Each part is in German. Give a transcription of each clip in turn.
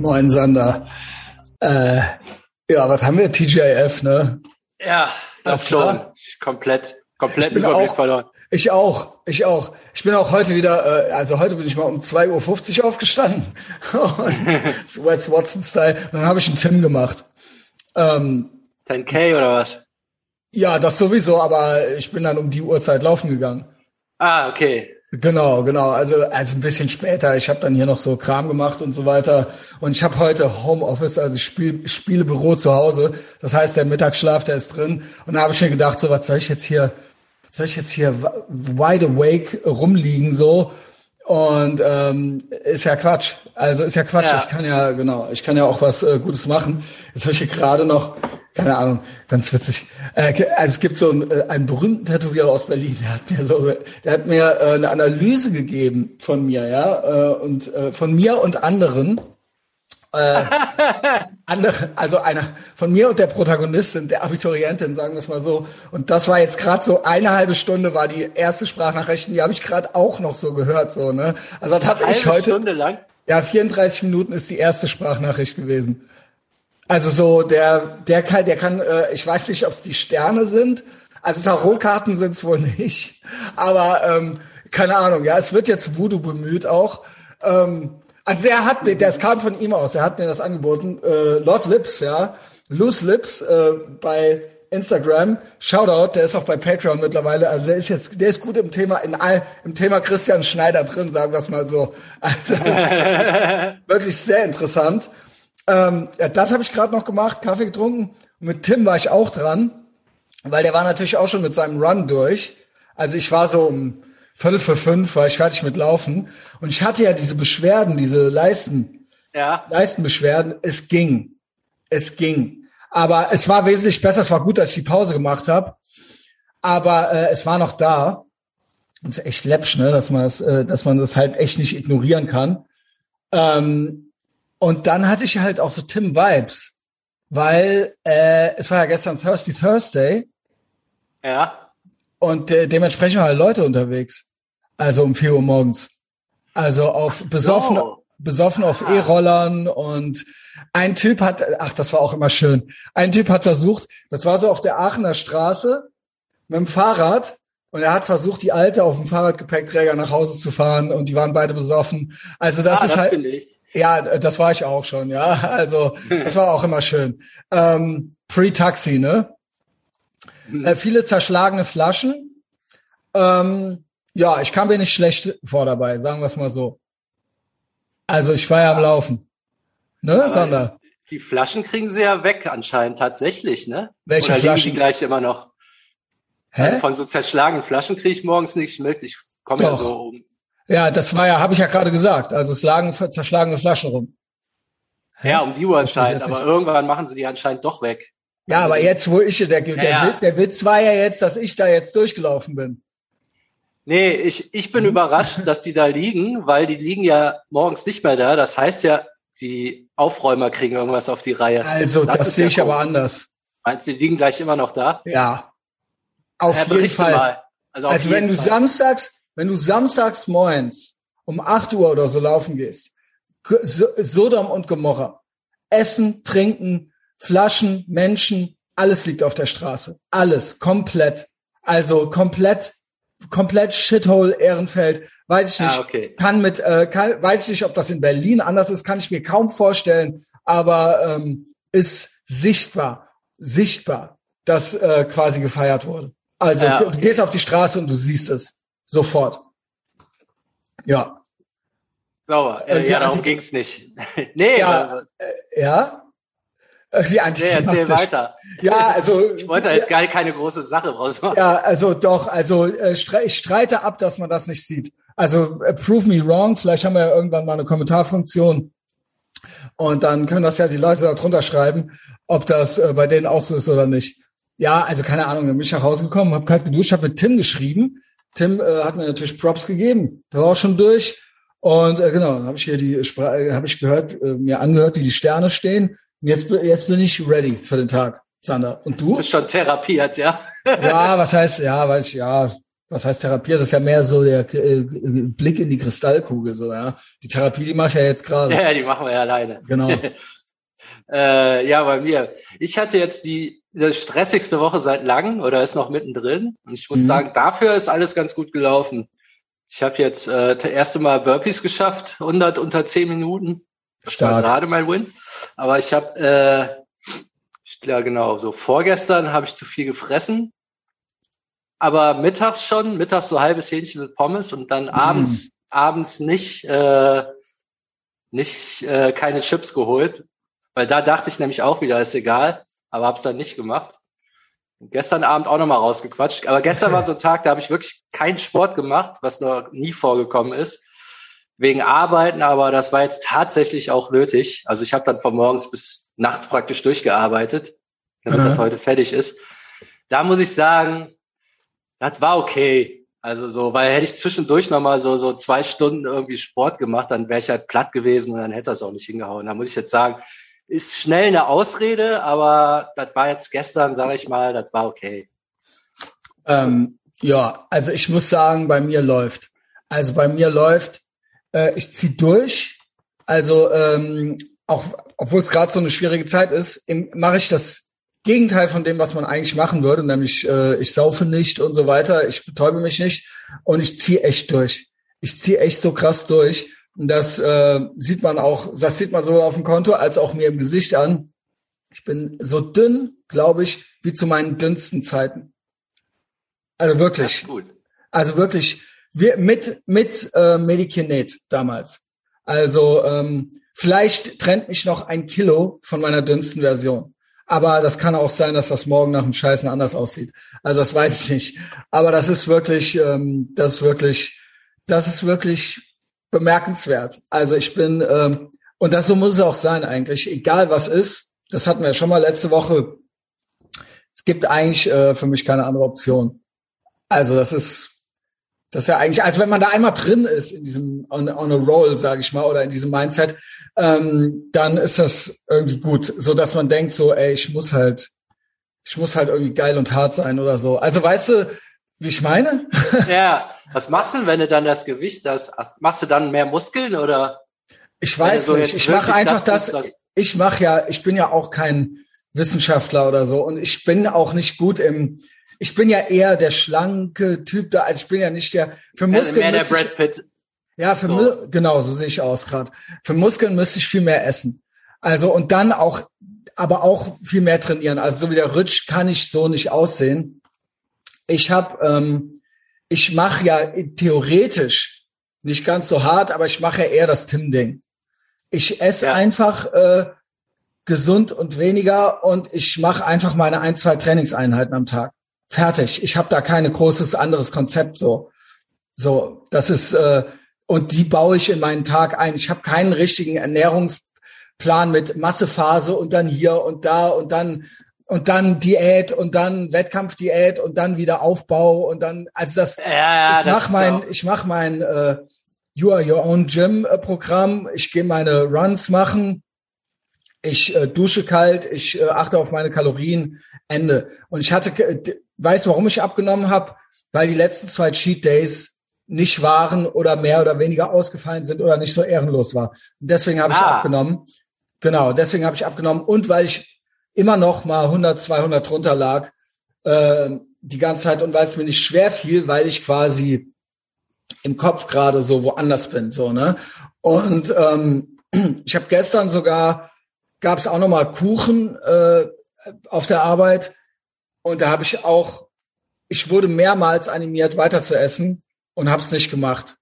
Moin Sander. Äh, ja, was haben wir? TGIF, ne? Ja, das schon. Komplett, komplett Überblick auch, verloren. Ich auch, ich auch. Ich bin auch heute wieder, äh, also heute bin ich mal um 2.50 Uhr aufgestanden. Wes Watson-Style. Dann habe ich einen Tim gemacht. Ähm, 10K oder was? Ja, das sowieso, aber ich bin dann um die Uhrzeit laufen gegangen. Ah, okay. Genau, genau. Also also ein bisschen später. Ich habe dann hier noch so Kram gemacht und so weiter. Und ich habe heute Homeoffice, also ich spiel, spiele Büro zu Hause. Das heißt, der Mittagsschlaf, der ist drin. Und da habe ich mir gedacht, so was soll ich jetzt hier, was soll ich jetzt hier wide awake rumliegen so? Und ähm, ist ja Quatsch. Also ist ja Quatsch. Ja. Ich kann ja genau, ich kann ja auch was äh, Gutes machen. Jetzt habe ich hier gerade noch keine Ahnung, ganz witzig. Äh, also es gibt so einen, äh, einen berühmten Tätowierer aus Berlin, der hat mir so, der hat mir äh, eine Analyse gegeben von mir, ja, und von mir und anderen. Äh, andere, also einer von mir und der Protagonistin, der Abiturientin, sagen wir es mal so. Und das war jetzt gerade so eine halbe Stunde war die erste Sprachnachrichten, die habe ich gerade auch noch so gehört, so ne. Also das habe ich heute. Stunde lang. Ja, 34 Minuten ist die erste Sprachnachricht gewesen. Also so der der kann der kann äh, ich weiß nicht, ob es die Sterne sind. Also Tarotkarten sind es wohl nicht, aber ähm, keine Ahnung. Ja, es wird jetzt Voodoo bemüht auch. Ähm, also der hat mir, das kam von ihm aus. Er hat mir das angeboten. Äh, Lord Lips, ja, Loose Lips äh, bei Instagram. Shoutout, der ist auch bei Patreon mittlerweile. Also der ist jetzt, der ist gut im Thema in all, im Thema Christian Schneider drin, sagen wir es mal so. Also wirklich sehr interessant. Ähm, ja, das habe ich gerade noch gemacht, Kaffee getrunken. Und mit Tim war ich auch dran, weil der war natürlich auch schon mit seinem Run durch. Also ich war so um Viertel für fünf, war ich fertig mit Laufen. Und ich hatte ja diese Beschwerden, diese Leisten, ja. Leistenbeschwerden. Es ging. Es ging. Aber es war wesentlich besser. Es war gut, dass ich die Pause gemacht habe. Aber äh, es war noch da. Das ist echt läppsch, ne? dass, man das, äh, dass man das halt echt nicht ignorieren kann. Ähm, und dann hatte ich halt auch so Tim Vibes, weil äh, es war ja gestern Thirsty Thursday. Ja. Und äh, dementsprechend waren halt Leute unterwegs. Also um vier Uhr morgens. Also auf besoffen, so. besoffen auf ah. E-Rollern und ein Typ hat, ach, das war auch immer schön. Ein Typ hat versucht, das war so auf der Aachener Straße mit dem Fahrrad und er hat versucht, die Alte auf dem Fahrradgepäckträger nach Hause zu fahren und die waren beide besoffen. Also das ah, ist das halt. Ja, das war ich auch schon, ja. Also das war auch immer schön. Ähm, Pre-Taxi, ne? Mhm. Äh, viele zerschlagene Flaschen. Ähm, ja, ich kam mir nicht schlecht vor dabei, sagen wir es mal so. Also ich war ja am Laufen. Ne, Aber Sander? Die Flaschen kriegen sie ja weg anscheinend tatsächlich, ne? Welche Oder Flaschen? die gleich immer noch? Hä? Also von so zerschlagenen Flaschen kriege ich morgens nichts mit. Ich komme ja so um ja, das war ja, habe ich ja gerade gesagt. Also es lagen zerschlagene Flaschen rum. Ja, um die Uhrzeit, aber irgendwann machen sie die anscheinend doch weg. Ja, also, aber jetzt, wo ich, der, der, ja. der Witz war ja jetzt, dass ich da jetzt durchgelaufen bin. Nee, ich, ich bin mhm. überrascht, dass die da liegen, weil die liegen ja morgens nicht mehr da. Das heißt ja, die Aufräumer kriegen irgendwas auf die Reihe. Also, das, das sehe ich aber anders. Meinst du, die liegen gleich immer noch da? Ja. Auf ja, jeden Fall. Also, auf also wenn du Fall. samstags, wenn du samstags morgens um 8 Uhr oder so laufen gehst, Sodom und Gomorra, Essen, Trinken, Flaschen, Menschen, alles liegt auf der Straße. Alles, komplett. Also komplett, komplett Shithole Ehrenfeld. Weiß ich nicht. Ah, okay. Kann mit, äh, kann, weiß ich nicht, ob das in Berlin anders ist, kann ich mir kaum vorstellen, aber ähm, ist sichtbar, sichtbar, dass äh, quasi gefeiert wurde. Also ja, okay. du gehst auf die Straße und du siehst es. Sofort. Ja. Sauber. Äh, ja, darum ging's nicht. nee, ja. Äh, ja? Äh, die Anti nee, erzähl weiter. Ja, also. ich wollte jetzt gar keine große Sache raus machen. Ja, also doch, also äh, ich streite ab, dass man das nicht sieht. Also äh, prove me wrong, vielleicht haben wir ja irgendwann mal eine Kommentarfunktion. Und dann können das ja die Leute da drunter schreiben, ob das äh, bei denen auch so ist oder nicht. Ja, also keine Ahnung, dann bin ich nach Hause gekommen, habe kalt geduscht, habe mit Tim geschrieben Tim äh, hat mir natürlich Props gegeben. Der war auch schon durch. Und äh, genau, dann habe ich hier die Sprache, habe ich gehört, äh, mir angehört, wie die Sterne stehen. Und jetzt, jetzt bin ich ready für den Tag, Sander. Und du? Du bist schon therapiert, ja? ja, was heißt, ja, weiß ich, ja, was heißt Therapie? Das ist ja mehr so der äh, Blick in die Kristallkugel, so, ja. Die Therapie, die mache ich ja jetzt gerade. Ja, die machen wir ja alleine. Genau. äh, ja, bei mir. Ich hatte jetzt die, die stressigste Woche seit langem oder ist noch mittendrin. Und ich muss mhm. sagen, dafür ist alles ganz gut gelaufen. Ich habe jetzt äh, das erste Mal Burpees geschafft, 100 unter 10 Minuten. Das Stark. gerade mein Win. Aber ich habe, äh, glaube genau, so vorgestern habe ich zu viel gefressen. Aber mittags schon, mittags so halbes Hähnchen mit Pommes und dann mm. abends, abends nicht, äh, nicht äh, keine Chips geholt. Weil da dachte ich nämlich auch wieder, ist egal, aber hab's dann nicht gemacht. Und gestern Abend auch nochmal rausgequatscht. Aber gestern war so ein Tag, da habe ich wirklich keinen Sport gemacht, was noch nie vorgekommen ist wegen Arbeiten, aber das war jetzt tatsächlich auch nötig. Also ich habe dann von morgens bis nachts praktisch durchgearbeitet, damit mhm. das heute fertig ist. Da muss ich sagen, das war okay. Also so, weil hätte ich zwischendurch nochmal so, so zwei Stunden irgendwie Sport gemacht, dann wäre ich halt platt gewesen und dann hätte das auch nicht hingehauen. Da muss ich jetzt sagen, ist schnell eine Ausrede, aber das war jetzt gestern, sage ich mal, das war okay. Ähm, ja, also ich muss sagen, bei mir läuft. Also bei mir läuft, äh, ich zieh durch. Also ähm, auch obwohl es gerade so eine schwierige Zeit ist, mache ich das Gegenteil von dem, was man eigentlich machen würde, nämlich äh, ich saufe nicht und so weiter, ich betäube mich nicht und ich ziehe echt durch. Ich ziehe echt so krass durch. Das äh, sieht man auch, das sieht man sowohl auf dem Konto als auch mir im Gesicht an. Ich bin so dünn, glaube ich, wie zu meinen dünnsten Zeiten. Also wirklich. Also wirklich, wir, mit, mit äh, Medikinet damals. Also ähm, vielleicht trennt mich noch ein Kilo von meiner dünnsten Version. Aber das kann auch sein, dass das morgen nach dem Scheißen anders aussieht. Also das weiß ich nicht. Aber das ist wirklich, ähm, das ist wirklich, das ist wirklich bemerkenswert. Also ich bin, ähm, und das so muss es auch sein eigentlich, egal was ist. Das hatten wir ja schon mal letzte Woche. Es gibt eigentlich äh, für mich keine andere Option. Also das ist, das ist ja eigentlich, also wenn man da einmal drin ist in diesem on, on a roll, sage ich mal, oder in diesem Mindset, ähm, dann ist das irgendwie gut, so dass man denkt so, ey, ich muss halt, ich muss halt irgendwie geil und hart sein oder so. Also weißt du, wie ich meine? Ja, was machst du, wenn du dann das Gewicht hast? Machst du dann mehr Muskeln oder? Ich weiß so nicht. Ich mache einfach das. das ich mache ja, ich bin ja auch kein Wissenschaftler oder so und ich bin auch nicht gut im ich bin ja eher der schlanke Typ da, also ich bin ja nicht der für Muskeln. Also mehr der Brad Pitt. Ja, für so. genau, so sehe ich aus gerade. Für Muskeln müsste ich viel mehr essen. Also und dann auch, aber auch viel mehr trainieren. Also so wie der Rutsch kann ich so nicht aussehen. Ich habe, ähm, ich mache ja theoretisch nicht ganz so hart, aber ich mache ja eher das Tim-Ding. Ich esse ja. einfach äh, gesund und weniger und ich mache einfach meine ein, zwei Trainingseinheiten am Tag. Fertig. Ich habe da keine großes anderes Konzept so. So, das ist äh, und die baue ich in meinen Tag ein. Ich habe keinen richtigen Ernährungsplan mit Massephase und dann hier und da und dann und dann Diät und dann Wettkampfdiät und dann wieder Aufbau und dann also das ja, ja, ich mache mein ich mache mein äh, You Are Your Own Gym äh, Programm. Ich gehe meine Runs machen. Ich äh, dusche kalt. Ich äh, achte auf meine Kalorien. Ende. Und ich hatte weißt du, warum ich abgenommen habe? Weil die letzten zwei Cheat Days nicht waren oder mehr oder weniger ausgefallen sind oder nicht so ehrenlos war. Und deswegen habe ich ah. abgenommen. Genau, deswegen habe ich abgenommen und weil ich immer noch mal 100, 200 drunter lag äh, die ganze Zeit und weil es mir nicht schwer fiel, weil ich quasi im Kopf gerade so woanders bin, so ne. Und ähm, ich habe gestern sogar gab es auch noch mal Kuchen äh, auf der Arbeit und da habe ich auch, ich wurde mehrmals animiert, weiter zu essen und habe es nicht gemacht.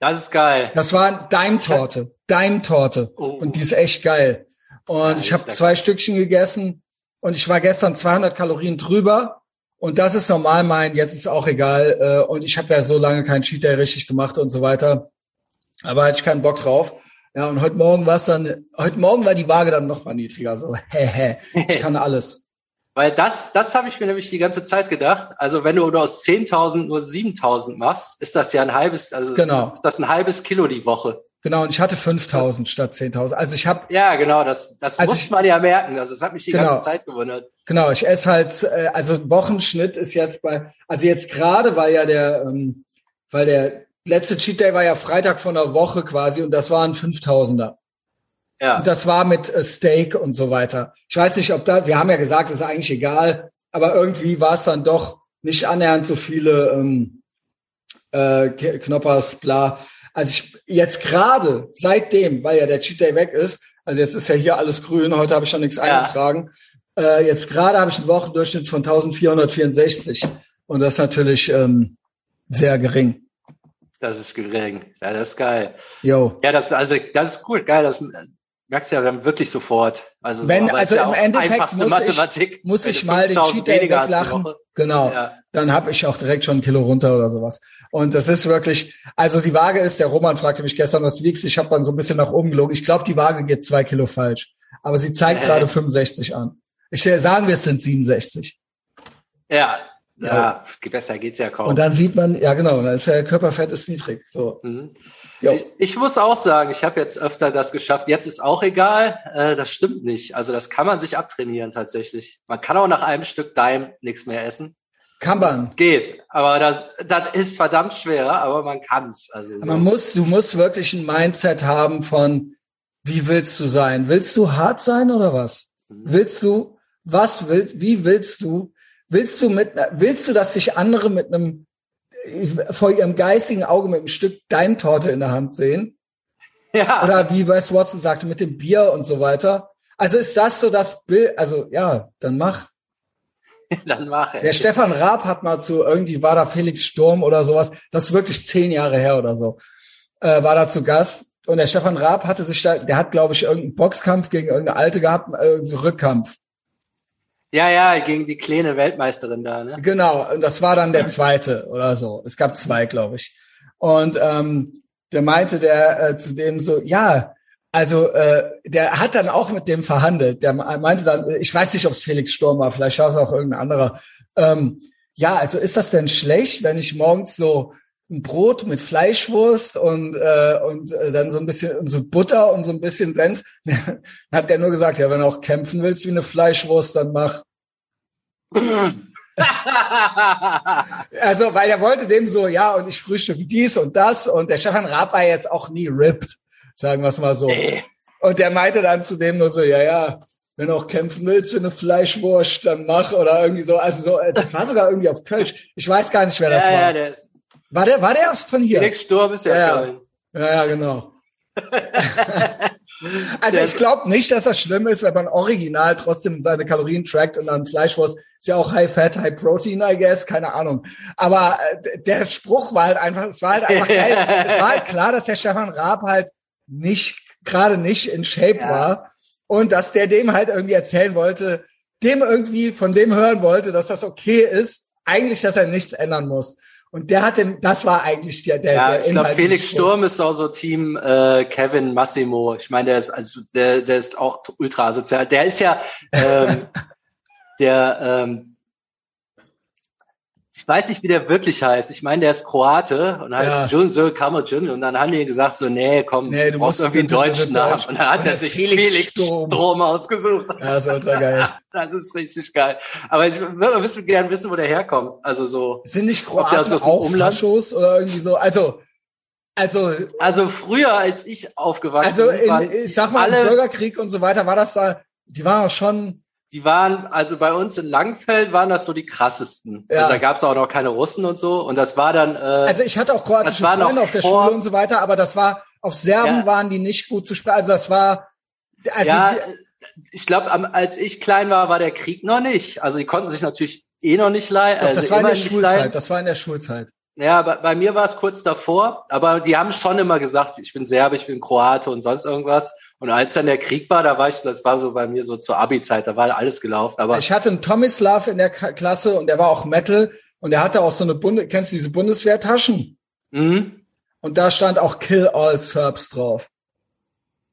Das ist geil. Das war Daimtorte, Daimtorte oh. und die ist echt geil. Und ja, ich habe zwei Stückchen gegessen und ich war gestern 200 Kalorien drüber und das ist normal mein, jetzt ist auch egal. Äh, und ich habe ja so lange keinen Cheat Day richtig gemacht und so weiter. Aber hatte ich keinen Bock drauf. Ja, und heute Morgen war es dann, heute Morgen war die Waage dann noch mal niedriger. So, hä, hä, ich kann alles. Weil das, das habe ich mir nämlich die ganze Zeit gedacht. Also wenn du aus 10.000 nur 7.000 machst, ist das ja ein halbes, also genau. ist das ein halbes Kilo die Woche. Genau, und ich hatte 5000 statt 10.000. Also ich habe Ja, genau, das, das Also muss ich- man ja merken. Also das hat mich die Genau. ganze Zeit gewundert. Genau, ich esse halt, äh, also Wochenschnitt ist jetzt bei, also jetzt gerade, weil ja der, ähm, weil der letzte Cheat Day war ja Freitag von der Woche quasi und das waren 5000er. Ja. Und das war mit äh, Steak und so weiter. Ich weiß nicht, ob da, wir haben ja gesagt, ist eigentlich egal, aber irgendwie war es dann doch nicht annähernd so viele ähm, äh, Knoppers, bla. Also ich jetzt gerade seitdem, weil ja der Cheat Day weg ist, also jetzt ist ja hier alles grün, heute habe ich schon nichts Ja. eingetragen. Äh, jetzt gerade habe ich einen Wochendurchschnitt von 1464 und das ist natürlich ähm, sehr gering. Das ist gering. Ja, das ist geil. Jo. Ja, das, also, das ist cool, geil. Das merkst du ja dann wirklich sofort. Also, so, Wenn- aber also ja im Endeffekt muss ich- Mathematik. muss Wenn ich mal den 5000 Cheat Day weglachen. Genau. Ja. Dann habe ich auch direkt schon ein Kilo runter oder sowas. Und das ist wirklich, also die Waage ist, der Roman fragte mich gestern, was wiegst? Ich habe dann so ein bisschen nach oben gelogen. Ich glaube, die Waage geht zwei Kilo falsch. Aber sie zeigt Äh. gerade 65 an. Ich äh, sagen wir, es sind 67. Ja, ja, besser geht's ja kaum. Und dann sieht man, ja genau, da ist ja Körperfett ist niedrig. So. Mhm. Ich, ich muss auch sagen, ich habe jetzt öfter das geschafft. Jetzt ist auch egal. Äh, das stimmt nicht. Also das kann man sich abtrainieren tatsächlich. Man kann auch nach einem Stück Daim nichts mehr essen. Kann man. Geht. Aber das, das ist verdammt schwer, aber man kann's. Also so. Man muss, du musst wirklich ein Mindset haben von, wie willst du sein? Willst du hart sein oder was? Mhm. Willst du, was willst, wie willst du, willst du mit, willst du, dass sich andere mit einem, vor ihrem geistigen Auge mit einem Stück Daimtorte in der Hand sehen? ja. Oder wie Wes Watson sagte, mit dem Bier und so weiter? Also ist das so das Bild, also ja, dann mach. dann mache Der Stefan Raab hat mal zu, irgendwie war da Felix Sturm oder sowas, das ist wirklich zehn Jahre her oder so, äh, war da zu Gast. Und der Stefan Raab hatte sich da, der hat, glaube ich, irgendeinen Boxkampf gegen irgendeine Alte gehabt, äh, so Rückkampf. Ja, ja, gegen die kleine Weltmeisterin da, ne? Genau, und das war dann der zweite oder so. Es gab zwei, glaube ich. Und ähm, der meinte der äh, zu dem so, ja, also äh, der hat dann auch mit dem verhandelt. Der meinte dann, ich weiß nicht, ob es Felix Sturm war, vielleicht war es auch irgendein anderer. Ähm, ja, also ist das denn schlecht, wenn ich morgens so ein Brot mit Fleischwurst und äh, und äh, dann so ein bisschen so Butter und so ein bisschen Senf. Dann hat der nur gesagt, ja, wenn du auch kämpfen willst wie eine Fleischwurst, dann mach. Also, weil er wollte dem so, ja, und ich frühstücke dies und das und der Stefan Raab war jetzt auch nie ripped, sagen wir es mal so. Ey. Und der meinte dann zu dem nur so, ja, ja, wenn du auch kämpfen willst für eine Fleischwurst, dann mach oder irgendwie so. Also so, äh, das war sogar irgendwie auf Kölsch. Ich weiß gar nicht, wer das ja, ja, war. der ist, War der, war der von hier? Felix Sturm ist ja, Ja, ja. Ja, ja, genau. also ich glaube nicht, dass das schlimm ist, wenn man original trotzdem seine Kalorien trackt und dann Fleischwurst ist ja auch High Fat, High Protein, I guess, keine Ahnung. Aber äh, der Spruch war halt einfach, es war halt einfach geil. es war halt klar, dass der Stefan Raab halt nicht, gerade nicht in Shape Ja. war und dass der dem halt irgendwie erzählen wollte, dem irgendwie von dem hören wollte, dass das okay ist, eigentlich, dass er nichts ändern muss. Und der hat den, das war eigentlich der, der, Ja, der ich glaube, Felix. Sturm ist auch so Team äh, Kevin Massimo. Ich meine, der ist also der, der ist auch ultra asozial. Der ist ja ähm, der ähm, weiß nicht, wie der wirklich heißt. Ich meine, der ist Kroate und heißt Ja. Jun Sö Kamojun und dann haben die gesagt so, nee, komm, Nee, du brauchst musst- irgendwie einen deutschen Deutsch. Namen. Und dann hat er sich Felix Felix, Sturm. Sturm. ausgesucht. Ja, das ist ultra geil. Das ist richtig geil. Aber ich würde wissen, gerne wissen, wo der herkommt. Also so, Sind nicht Kroaten auch Umland? Faschos oder irgendwie so? Also, also, also früher, als ich aufgewachsen also bin, waren in, ich sag mal, im alle Bürgerkrieg und so weiter war das da, die waren auch schon, Die waren, also bei uns in Langfeld waren das so die krassesten. Ja. Also da gab es auch noch keine Russen und so. Und das war dann, äh, also ich hatte auch kroatische Freunde auf der vor- Schule und so weiter, aber das war, auf Serben Ja. waren die nicht gut zu sprechen. Also das war, also ja, die, ich glaube, als ich klein war, war der Krieg noch nicht. Also die konnten sich natürlich eh noch nicht leihen. doch, Also das war in der Schulzeit, leihen. das war in der Schulzeit. Ja, bei, bei mir war es kurz davor, aber die haben schon immer gesagt, ich bin Serbe, ich bin Kroate und sonst irgendwas. Und als dann der Krieg war, da war ich, das war so bei mir so zur Abi-Zeit, da war alles gelaufen. Aber Ich hatte einen Tomislav in der K Klasse und der war auch Metal und der hatte auch so eine Bunde, kennst du diese Bundeswehrtaschen? mhm. Und da stand auch Kill All Serbs drauf.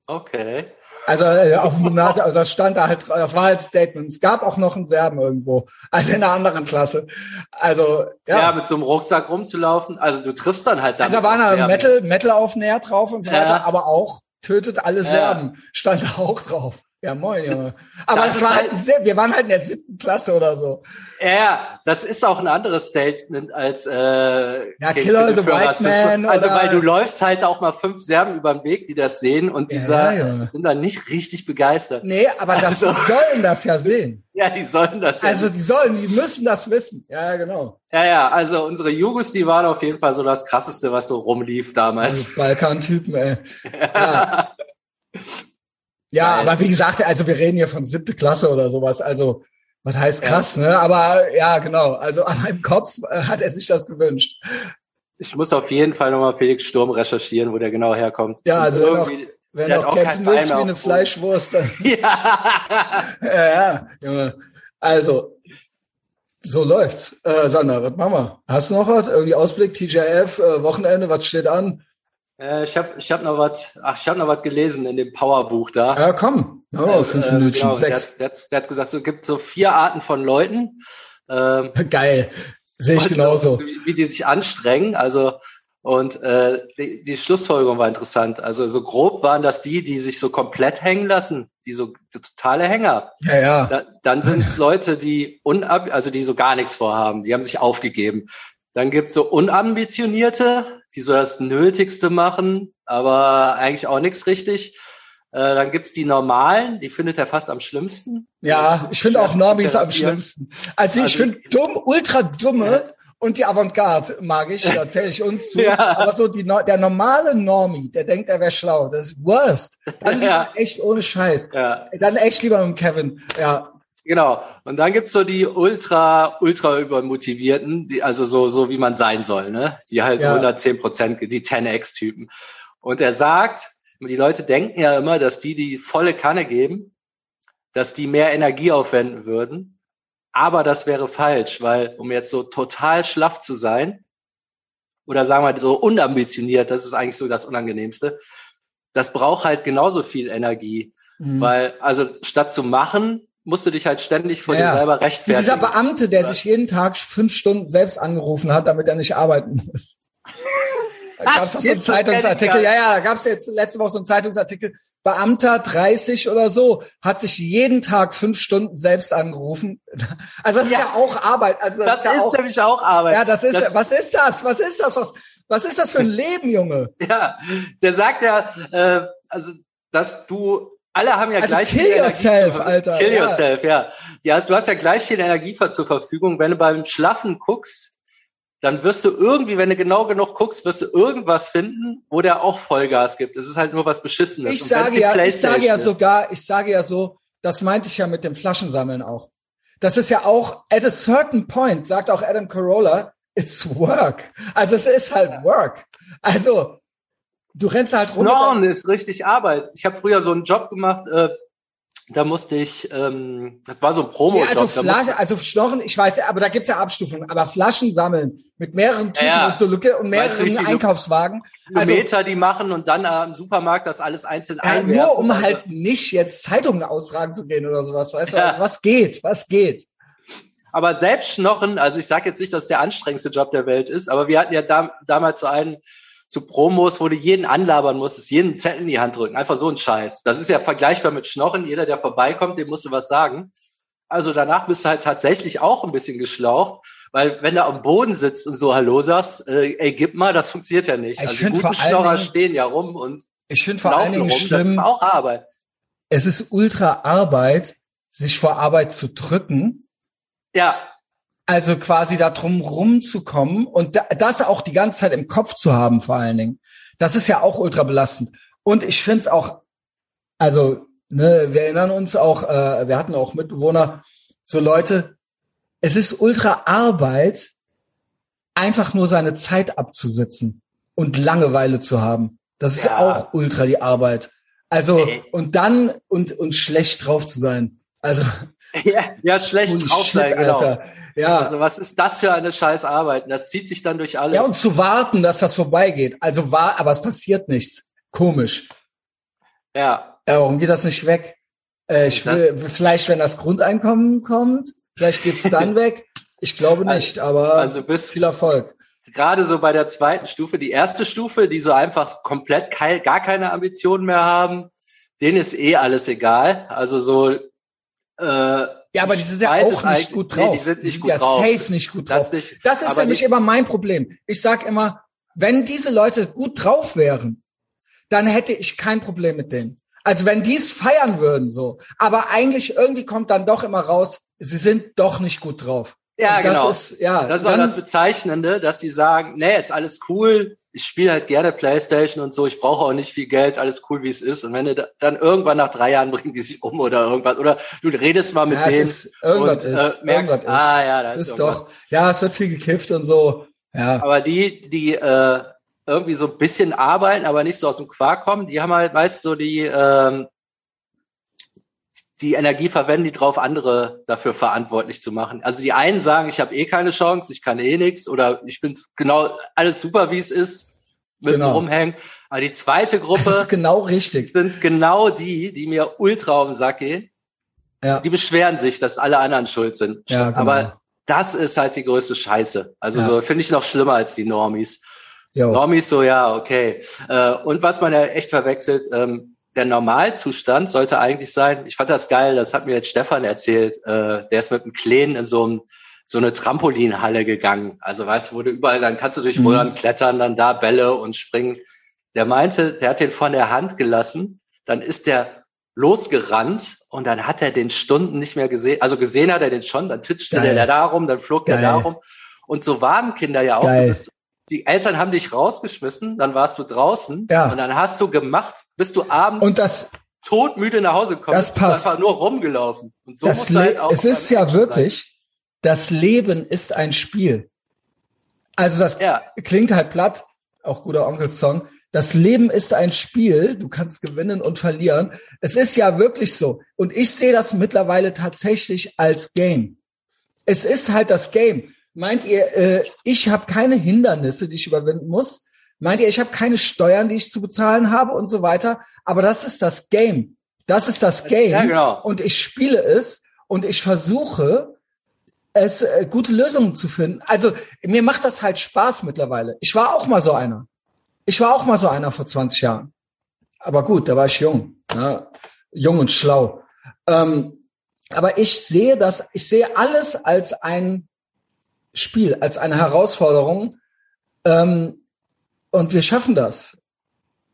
okay. Also äh, auf dem Gymnasium, also das stand da halt, das war halt Statement. Es gab auch noch einen Serben irgendwo, also in einer anderen Klasse. Also ja, ja mit so einem Rucksack rumzulaufen. Also du triffst dann halt. Also da war da Metal, Metal aufnäher drauf und so weiter, ja. aber auch tötet alle Serben ja. stand da auch drauf. Ja, moin, Junge. Aber das, das war halt, sehr, wir waren halt in der siebten Klasse oder so. Ja, das ist auch ein anderes Statement als äh, ja, Killer the White Man. Also weil du läufst halt auch mal fünf Serben über den Weg, die das sehen und die ja, ja. sind dann nicht richtig begeistert. Nee, aber das, also, die sollen das ja sehen. Ja, die sollen das ja. Also die sollen, die müssen das wissen. Ja, genau. Ja, ja, also unsere Jugos, die waren auf jeden Fall so das krasseste, was so rumlief damals. Also Balkan-Typen, ey. ja. Ja, aber wie gesagt, also wir reden hier von siebte Klasse oder sowas. Also was heißt krass, ja. ne? Aber ja, genau. Also an meinem Kopf äh, hat er sich das gewünscht. Ich muss auf jeden Fall nochmal Felix Sturm recherchieren, wo der genau herkommt. Ja, also irgendwie, wenn du auch kämpfen willst wie eine Fleischwurst. Dann ja. ja, ja. Also, so läuft's. Äh, Sander, was machen wir? Hast du noch was? Irgendwie Ausblick, TJF, äh, Wochenende, was steht an? Äh, ich habe ich hab noch was, ach, ich habe noch was gelesen in dem Powerbuch da. Ja, komm. Oh, fünf äh, Minuten, genau, sechs. Der, der, der, hat gesagt, es gibt so vier Arten von Leuten. Ähm, Geil. Sehe ich genauso. So, wie, wie die sich anstrengen. Also und äh, die, die Schlussfolgerung war interessant. Also so grob waren das die, die sich so komplett hängen lassen, die so die totale Hänger. Ja, ja. Da, dann sind es Leute, die unab, also die so gar nichts vorhaben, die haben sich aufgegeben. Dann gibt's so unambitionierte, die so das Nötigste machen, aber eigentlich auch nichts richtig. Äh, dann gibt's die normalen, die findet er fast am schlimmsten. Ja, ich finde auch Normis am schlimmsten. Also, also ich finde dumm, ultra dumme und die Avantgarde mag ich, da zähle ich uns zu. ja. Aber so die, der normale Normie, der denkt, er wäre schlau, das ist worst. Dann ja. echt ohne Scheiß. Ja. Dann echt lieber mit Kevin. Ja, Genau. Und dann gibt's so die ultra, ultra übermotivierten, die, also so, so wie man sein soll, ne? Die halt ja. 110 Prozent, die 10x-Typen. Und er sagt, die Leute denken ja immer, dass die die volle Kanne geben, dass die mehr Energie aufwenden würden. Aber das wäre falsch, weil um jetzt so total schlaff zu sein, oder sagen wir so unambitioniert, das ist eigentlich so das Unangenehmste, das braucht halt genauso viel Energie. Mhm. Weil, also statt zu machen, musst du dich halt ständig vor ja. dir selber rechtfertigen. Wie dieser Beamte, der sich jeden Tag fünf Stunden selbst angerufen hat, damit er nicht arbeiten muss. Da gab es so einen Zeitungsartikel. Ja, ja, da gab es jetzt letzte Woche so einen Zeitungsartikel. Beamter 30 oder so hat sich jeden Tag fünf Stunden selbst angerufen. Also das ja. ist ja auch Arbeit. Also das, das ist, ja auch, nämlich auch Arbeit. Ja, das ist. Das, was ist das? Was ist das? Was, was ist das für ein Leben, Junge? Ja, der sagt ja, äh, also dass du alle haben ja also gleich kill viel yourself, Energie. Alter. Kill ja. yourself, ja. ja. Du hast ja gleich viel Energie zur Verfügung. Wenn du beim Schlafen guckst, dann wirst du irgendwie, wenn du genau genug guckst, wirst du irgendwas finden, wo der auch Vollgas gibt. Es ist halt nur was Beschissenes. Ich sage ja, ich sage ja sogar, ich sage ja so, das meinte ich ja mit dem Flaschensammeln auch. Das ist ja auch, at a certain point, sagt auch Adam Carolla, it's work. Also es ist halt work. Also, du rennst halt rum. Snorren ist richtig Arbeit. Ich habe früher so einen Job gemacht, äh, da musste ich, ähm, das war so ein Promo-Job. Ja, also Flasche, also Schnorren, ich weiß, aber da gibt's ja Abstufungen, aber Flaschen sammeln mit mehreren Typen ja, und so Lücke und mehreren du, Einkaufswagen. Kilometer, also, die machen und dann äh, im Supermarkt das alles einzeln ja, einwerfen. Nur um halt nicht jetzt Zeitungen austragen zu gehen oder sowas, weißt du, also, was geht, was geht. Aber selbst Schnorren, also ich sage jetzt nicht, dass der anstrengendste Job der Welt ist, aber wir hatten ja da, damals so einen, zu Promos, wo du jeden anlabern musstest, jeden Zettel in die Hand drücken. Einfach so ein Scheiß. Das ist ja vergleichbar mit Schnorren. Jeder, der vorbeikommt, dem musst du was sagen. Also danach bist du halt tatsächlich auch ein bisschen geschlaucht, weil wenn du am Boden sitzt und so Hallo sagst, äh, ey, gib mal, das funktioniert ja nicht. Ich also die guten Schnorrer stehen ja rum und ich finde vor allen Dingen rum. schlimm, das ist auch Arbeit. Es ist ultra Arbeit, sich vor Arbeit zu drücken. Ja. Also quasi da drum rumzukommen und das auch die ganze Zeit im Kopf zu haben, vor allen Dingen. Das ist ja auch ultra belastend. Und ich finde es auch, also, ne, wir erinnern uns auch, äh, wir hatten auch Mitbewohner, so Leute, es ist ultra Arbeit, einfach nur seine Zeit abzusitzen und Langeweile zu haben. Das ist ja. auch ultra die Arbeit. Also, und dann, und, und schlecht drauf zu sein. Also. Ja, ja schlecht drauf sein, genau. Alter. Ja. Also was ist das für eine scheiß Arbeit? Das zieht sich dann durch alles. Ja, und zu warten, dass das vorbeigeht. Also war, aber es passiert nichts. Komisch. Ja. Ja, warum geht das nicht weg? Äh, ich will, vielleicht, wenn das Grundeinkommen kommt, vielleicht geht's dann weg. Ich glaube also, nicht, aber also bis viel Erfolg. Gerade so bei der zweiten Stufe, die erste Stufe, die so einfach komplett kein, gar keine Ambitionen mehr haben, denen ist eh alles egal. Also so äh, ja, aber die sind ja auch nicht gut drauf. Nee, die sind nicht die gut sind ja safe nicht gut drauf. Das, nicht, das ist nämlich immer mein Problem. Ich sag immer, wenn diese Leute gut drauf wären, dann hätte ich kein Problem mit denen. Also wenn die es feiern würden, so. Aber eigentlich irgendwie kommt dann doch immer raus, sie sind doch nicht gut drauf. Ja, das genau. Ist, ja, das ist auch das Bezeichnende, dass die sagen, nee, ist alles cool, ich spiele halt gerne Playstation und so, ich brauche auch nicht viel Geld, alles cool, wie es ist. Und wenn du dann irgendwann nach drei Jahren bringen die sich um oder irgendwas, oder du redest mal mit ja, denen ist, irgendwas und ist, äh, merkst, irgendwas ah ja, da ist, ist doch, ja, es wird viel gekifft und so. Ja. Aber die, die äh, irgendwie so ein bisschen arbeiten, aber nicht so aus dem Quark kommen, die haben halt meist so die, ähm, die Energie verwenden, die drauf, andere dafür verantwortlich zu machen. Also die einen sagen, ich habe eh keine Chance, ich kann eh nichts oder ich bin genau alles super, wie es ist, mit genau. rumhängen. Aber die zweite Gruppe genau richtig. sind genau die, die mir ultra auf den Sack gehen. Ja. Die beschweren sich, dass alle anderen schuld sind. Ja, genau. Aber das ist halt die größte Scheiße. Also ja. so finde ich noch schlimmer als die Normis. Jo. Normis so, ja, okay. Äh, und was man ja echt verwechselt, ähm, der Normalzustand sollte eigentlich sein, ich fand das geil, das hat mir jetzt Stefan erzählt, äh, der ist mit einem Kleen in so, einem, so eine Trampolinhalle gegangen. Also weißt du, wo du überall, dann kannst du durch mhm. Röhren klettern, dann da Bälle und springen. Der meinte, der hat den von der Hand gelassen, dann ist der losgerannt und dann hat er den Stunden nicht mehr gesehen. Also gesehen hat er den schon, dann titschte Geil. der da rum, dann flog Geil. der da rum. Und so waren Kinder ja auch. Du bist die Eltern haben dich rausgeschmissen, dann warst du draußen ja. und dann hast du gemacht, bis du abends und das, todmüde nach Hause kommst. Das passt. einfach nur rumgelaufen. Und so das halt auch es ist ja wirklich, sein. das Leben ist ein Spiel. Also das ja. klingt halt platt, auch guter Onkel-Song. Das Leben ist ein Spiel, du kannst gewinnen und verlieren. Es ist ja wirklich so. Und ich sehe das mittlerweile tatsächlich als Game. Es ist halt das Game. Meint ihr, äh, ich habe keine Hindernisse, die ich überwinden muss? Meint ihr, ich habe keine Steuern, die ich zu bezahlen habe und so weiter? Aber das ist das Game. Das ist das Game. Ja, genau. Und ich spiele es und ich versuche, es äh, gute Lösungen zu finden. Also mir macht das halt Spaß mittlerweile. Ich war auch mal so einer. Ich war auch mal so einer vor 20 Jahren. Aber gut, da war ich jung. Ja, jung und schlau. Ähm, aber ich sehe das, ich sehe alles als ein Spiel, als eine Herausforderung. Ähm, und wir schaffen das.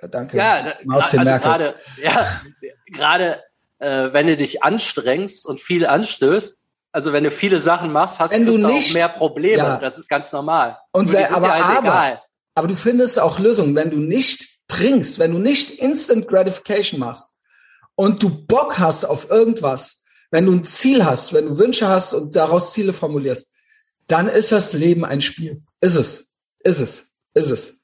Ja, danke. Ja, also gerade, ja, gerade äh, wenn du dich anstrengst und viel anstößt, also wenn du viele Sachen machst, hast wenn du nicht, auch mehr Probleme. Ja. Das ist ganz normal. Und wer, aber, halt aber, aber du findest auch Lösungen, wenn du nicht trinkst, wenn du nicht Instant Gratification machst und du Bock hast auf irgendwas, wenn du ein Ziel hast, wenn du Wünsche hast und daraus Ziele formulierst, dann ist das Leben ein Spiel. Ist es. Ist es. Ist es.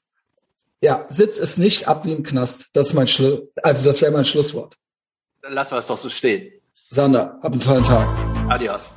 Ja, sitz es nicht ab wie im Knast. Das ist mein Schluss, also das wäre mein Schlusswort. Dann lassen wir es doch so stehen. Sander, hab einen tollen Tag. Adios.